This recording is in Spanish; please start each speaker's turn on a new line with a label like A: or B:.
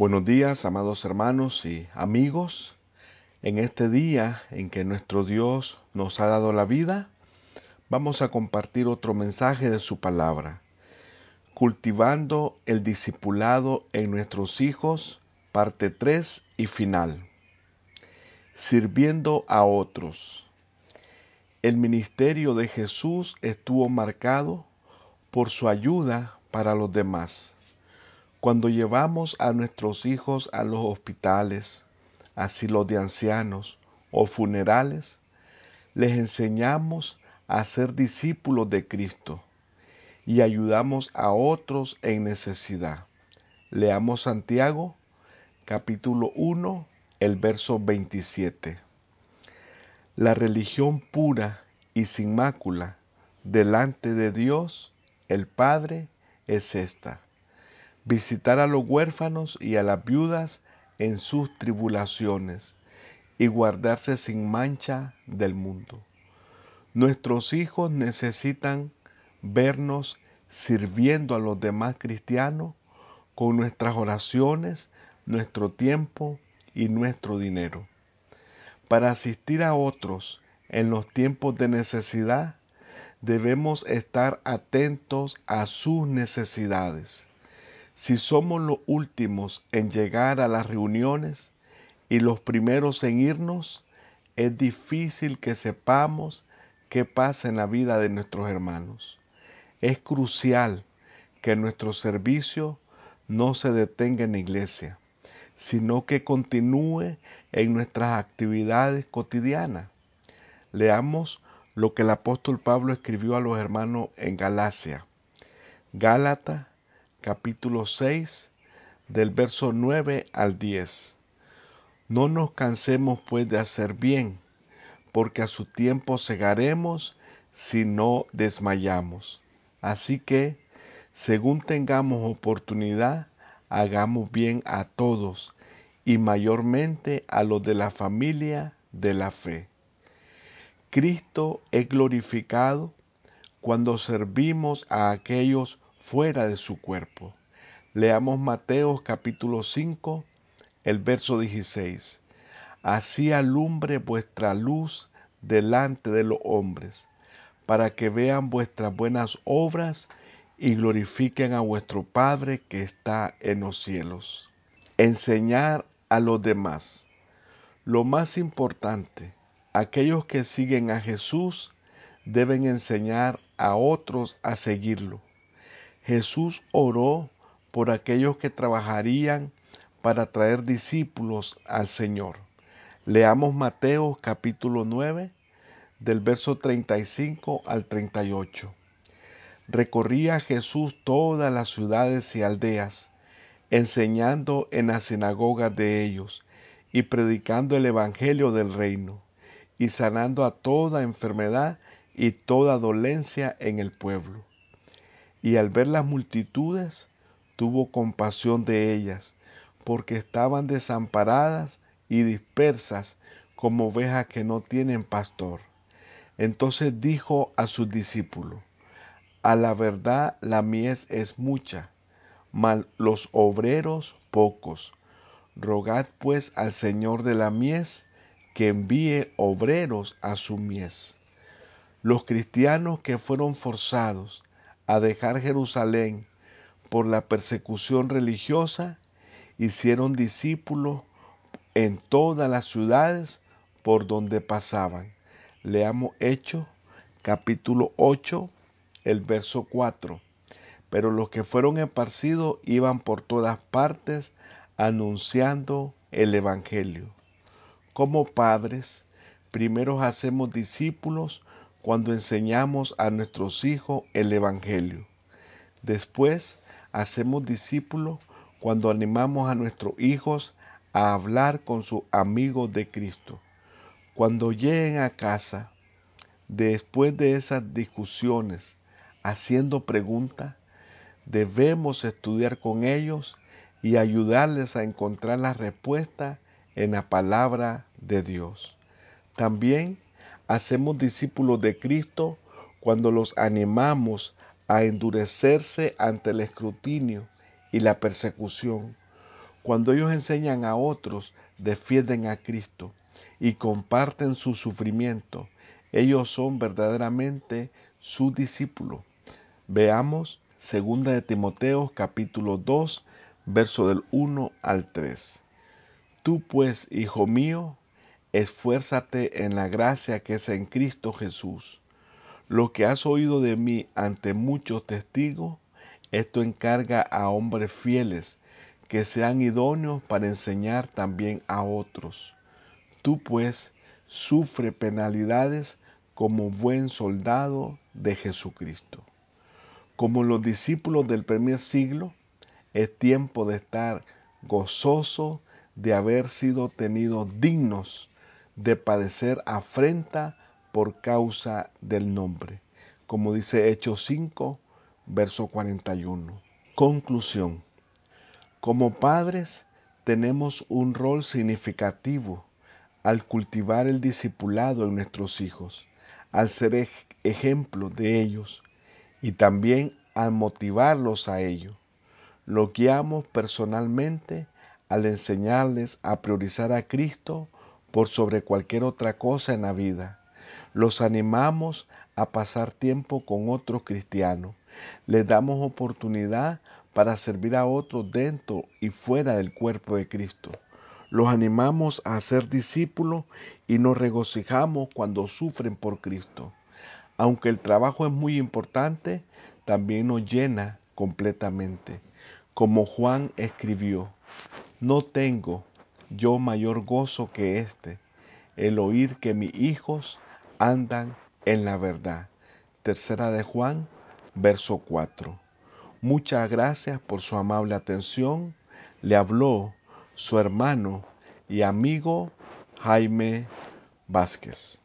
A: Buenos días, amados hermanos y amigos. En este día en que nuestro Dios nos ha dado la vida, vamos a compartir otro mensaje de su palabra. Cultivando el discipulado en nuestros hijos, parte 3 y final. Sirviendo a otros. El ministerio de Jesús estuvo marcado por su ayuda para los demás. Cuando llevamos a nuestros hijos a los hospitales, asilos de ancianos o funerales, les enseñamos a ser discípulos de Cristo y ayudamos a otros en necesidad. Leamos Santiago capítulo 1, el verso 27. La religión pura y sin mácula delante de Dios, el Padre, es esta visitar a los huérfanos y a las viudas en sus tribulaciones y guardarse sin mancha del mundo. Nuestros hijos necesitan vernos sirviendo a los demás cristianos con nuestras oraciones, nuestro tiempo y nuestro dinero. Para asistir a otros en los tiempos de necesidad, debemos estar atentos a sus necesidades. Si somos los últimos en llegar a las reuniones y los primeros en irnos, es difícil que sepamos qué pasa en la vida de nuestros hermanos. Es crucial que nuestro servicio no se detenga en la iglesia, sino que continúe en nuestras actividades cotidianas. Leamos lo que el apóstol Pablo escribió a los hermanos en Galacia. Gálatas capítulo 6 del verso 9 al 10. No nos cansemos pues de hacer bien, porque a su tiempo segaremos si no desmayamos. Así que, según tengamos oportunidad, hagamos bien a todos y mayormente a los de la familia de la fe. Cristo es glorificado cuando servimos a aquellos fuera de su cuerpo. Leamos Mateo capítulo 5, el verso 16. Así alumbre vuestra luz delante de los hombres, para que vean vuestras buenas obras y glorifiquen a vuestro Padre que está en los cielos. Enseñar a los demás. Lo más importante, aquellos que siguen a Jesús deben enseñar a otros a seguirlo. Jesús oró por aquellos que trabajarían para traer discípulos al Señor. Leamos Mateo capítulo 9 del verso 35 al 38. Recorría Jesús todas las ciudades y aldeas, enseñando en las sinagogas de ellos y predicando el Evangelio del reino, y sanando a toda enfermedad y toda dolencia en el pueblo y al ver las multitudes tuvo compasión de ellas, porque estaban desamparadas y dispersas como ovejas que no tienen pastor. Entonces dijo a sus discípulos, a la verdad la mies es mucha, mas los obreros pocos. Rogad pues al Señor de la mies que envíe obreros a su mies. Los cristianos que fueron forzados a dejar Jerusalén por la persecución religiosa, hicieron discípulos en todas las ciudades por donde pasaban. Leamos Hechos capítulo 8, el verso 4. Pero los que fueron esparcidos iban por todas partes anunciando el Evangelio. Como padres, primero hacemos discípulos cuando enseñamos a nuestros hijos el Evangelio. Después hacemos discípulos cuando animamos a nuestros hijos a hablar con sus amigos de Cristo. Cuando lleguen a casa, después de esas discusiones, haciendo preguntas, debemos estudiar con ellos y ayudarles a encontrar la respuesta en la palabra de Dios. También hacemos discípulos de Cristo cuando los animamos a endurecerse ante el escrutinio y la persecución, Cuando ellos enseñan a otros, defienden a Cristo y comparten su sufrimiento, ellos son verdaderamente su discípulo. Veamos 2 de Timoteo capítulo 2, verso del 1 al 3. Tú pues, hijo mío, esfuérzate en la gracia que es en Cristo Jesús. Lo que has oído de mí ante muchos testigos, esto encarga a hombres fieles que sean idóneos para enseñar también a otros. Tú pues sufre penalidades como buen soldado de Jesucristo. Como los discípulos del primer siglo, es tiempo de estar gozoso de haber sido tenidos dignos de padecer afrenta por causa del nombre, como dice Hechos 5, verso 41. Conclusión. Como padres tenemos un rol significativo al cultivar el discipulado en nuestros hijos, al ser ejemplo de ellos y también al motivarlos a ello. Lo guiamos personalmente al enseñarles a priorizar a Cristo por sobre cualquier otra cosa en la vida. Los animamos a pasar tiempo con otros cristianos. Les damos oportunidad para servir a otros dentro y fuera del cuerpo de Cristo. Los animamos a ser discípulos y nos regocijamos cuando sufren por Cristo. Aunque el trabajo es muy importante, también nos llena completamente. Como Juan escribió, no tengo yo mayor gozo que este, el oír que mis hijos andan en la verdad. Tercera de Juan, verso 4. Muchas gracias por su amable atención. Le habló su hermano y amigo Jaime Vázquez.